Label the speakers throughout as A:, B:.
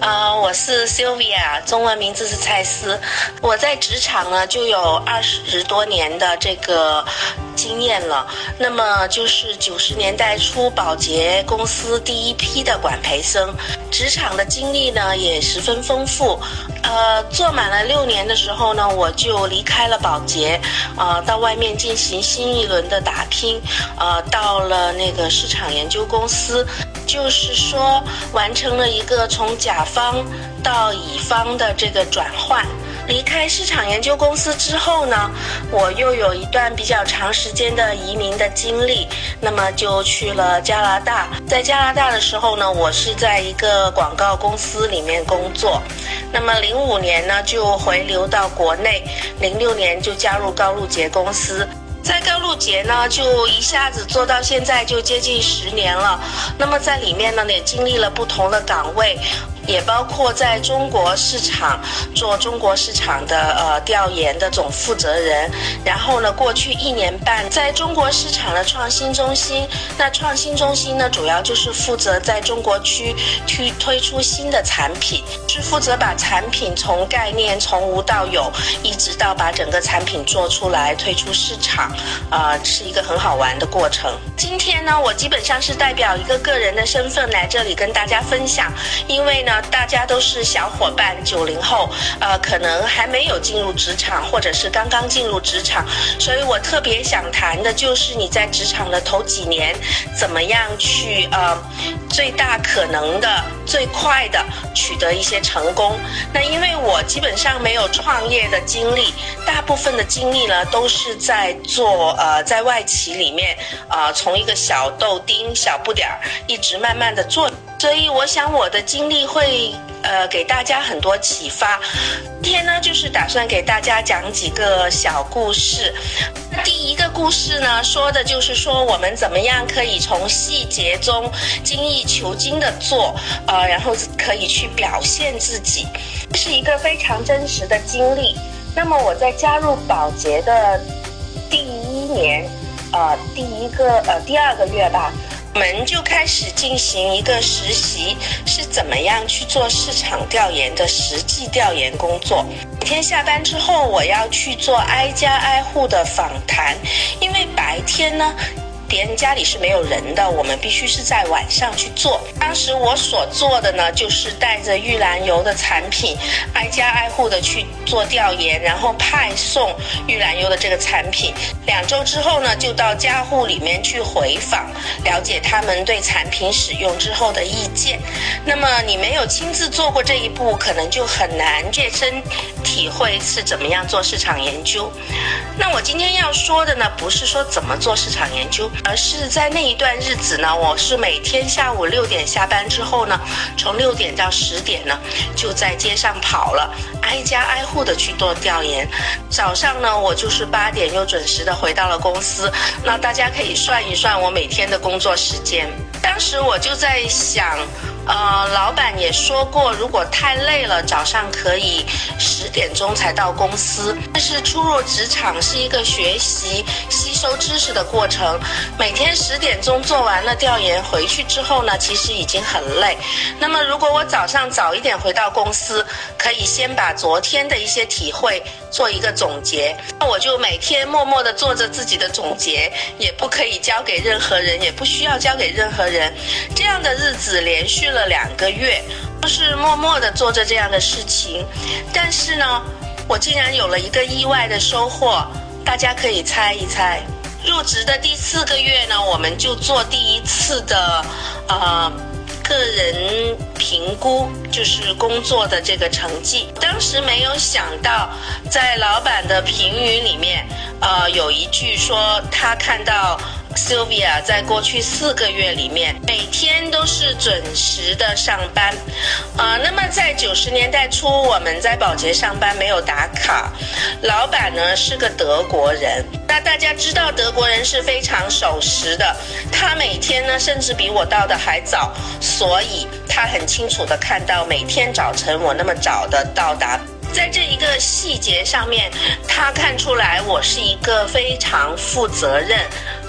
A: 呃，我是 Sylvia，中文名字是蔡思。我在职场呢就有二十多年的这个经验了。那么就是九十年代初，保洁公司第一批的管培生，职场的经历呢也十分丰富。呃，做满了六年的时候呢，我就离开了保洁，呃，到外面进行新一轮的打拼，呃，到了那个市场研究公司。就是说，完成了一个从甲方到乙方的这个转换。离开市场研究公司之后呢，我又有一段比较长时间的移民的经历，那么就去了加拿大。在加拿大的时候呢，我是在一个广告公司里面工作。那么零五年呢，就回流到国内，零六年就加入高露洁公司。在高露洁呢，就一下子做到现在就接近十年了。那么在里面呢，也经历了不同的岗位。也包括在中国市场做中国市场的呃调研的总负责人，然后呢，过去一年半在中国市场的创新中心，那创新中心呢，主要就是负责在中国区推推出新的产品，是负责把产品从概念从无到有，一直到把整个产品做出来推出市场，呃，是一个很好玩的过程。今天呢，我基本上是代表一个个人的身份来这里跟大家分享，因为呢。大家都是小伙伴，九零后，呃，可能还没有进入职场，或者是刚刚进入职场，所以我特别想谈的就是你在职场的头几年，怎么样去呃，最大可能的、最快的取得一些成功。那因为我基本上没有创业的经历，大部分的经历呢都是在做呃，在外企里面，呃，从一个小豆丁、小不点儿，一直慢慢的做。所以我想我的经历会呃给大家很多启发。今天呢，就是打算给大家讲几个小故事。那第一个故事呢，说的就是说我们怎么样可以从细节中精益求精的做，呃，然后可以去表现自己，这是一个非常真实的经历。那么我在加入保洁的第一年，呃，第一个呃第二个月吧。我们就开始进行一个实习，是怎么样去做市场调研的实际调研工作。每天下班之后，我要去做挨家挨户的访谈，因为白天呢。别人家里是没有人的，我们必须是在晚上去做。当时我所做的呢，就是带着玉兰油的产品，挨家挨户的去做调研，然后派送玉兰油的这个产品。两周之后呢，就到家户里面去回访，了解他们对产品使用之后的意见。那么你没有亲自做过这一步，可能就很难切身体会是怎么样做市场研究。那我今天要说的呢，不是说怎么做市场研究。而是在那一段日子呢，我是每天下午六点下班之后呢，从六点到十点呢，就在街上跑了，挨家挨户的去做调研。早上呢，我就是八点又准时的回到了公司。那大家可以算一算我每天的工作时间。当时我就在想。呃，老板也说过，如果太累了，早上可以十点钟才到公司。但是初入职场是一个学习、吸收知识的过程。每天十点钟做完了调研回去之后呢，其实已经很累。那么如果我早上早一点回到公司，可以先把昨天的一些体会做一个总结。那我就每天默默地做着自己的总结，也不可以交给任何人，也不需要交给任何人。这样的日子连续了。了两个月，都是默默的做着这样的事情，但是呢，我竟然有了一个意外的收获，大家可以猜一猜。入职的第四个月呢，我们就做第一次的，呃。个人评估就是工作的这个成绩。当时没有想到，在老板的评语里面，呃，有一句说他看到 Sylvia 在过去四个月里面，每天都是准时的上班。啊，那么在九十年代初，我们在保洁上班没有打卡，老板呢是个德国人。那大家知道德国人是非常守时的，他每天呢甚至比我到的还早，所以他很清楚的看到每天早晨我那么早的到达。在这一个细节上面，他看出来我是一个非常负责任、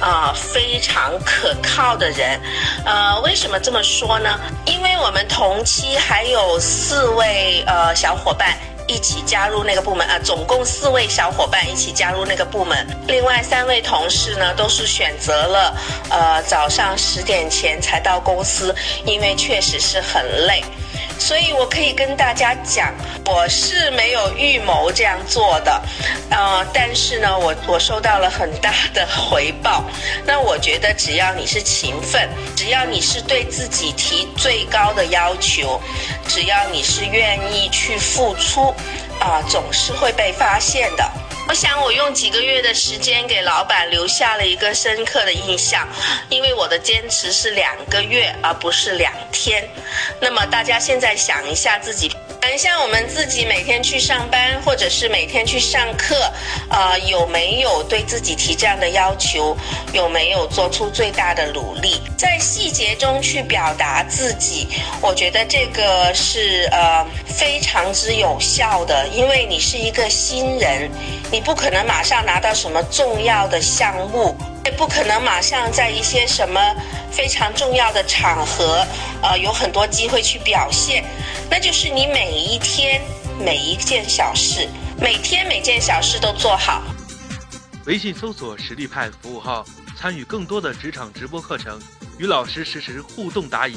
A: 啊非常可靠的人。呃，为什么这么说呢？因为我们同期还有四位呃小伙伴一起加入那个部门啊，总共四位小伙伴一起加入那个部门。另外三位同事呢，都是选择了呃早上十点前才到公司，因为确实是很累。所以我可以跟大家讲，我是没有预谋这样做的，呃，但是呢，我我收到了很大的回报。那我觉得，只要你是勤奋，只要你是对自己提最高的要求，只要你是愿意去付出，啊，总是会被发现的。我想，我用几个月的时间给老板留下了一个深刻的印象，因为我的坚持是两个月，而不是两天。那么，大家现在想一下自己。想一下，我们自己每天去上班，或者是每天去上课，啊，有没有对自己提这样的要求？有没有做出最大的努力，在细节中去表达自己？我觉得这个是呃非常之有效的，因为你是一个新人，你不可能马上拿到什么重要的项目。也不可能马上在一些什么非常重要的场合，呃，有很多机会去表现。那就是你每一天每一件小事，每天每件小事都做好。
B: 微信搜索“实力派”服务号，参与更多的职场直播课程，与老师实时互动答疑。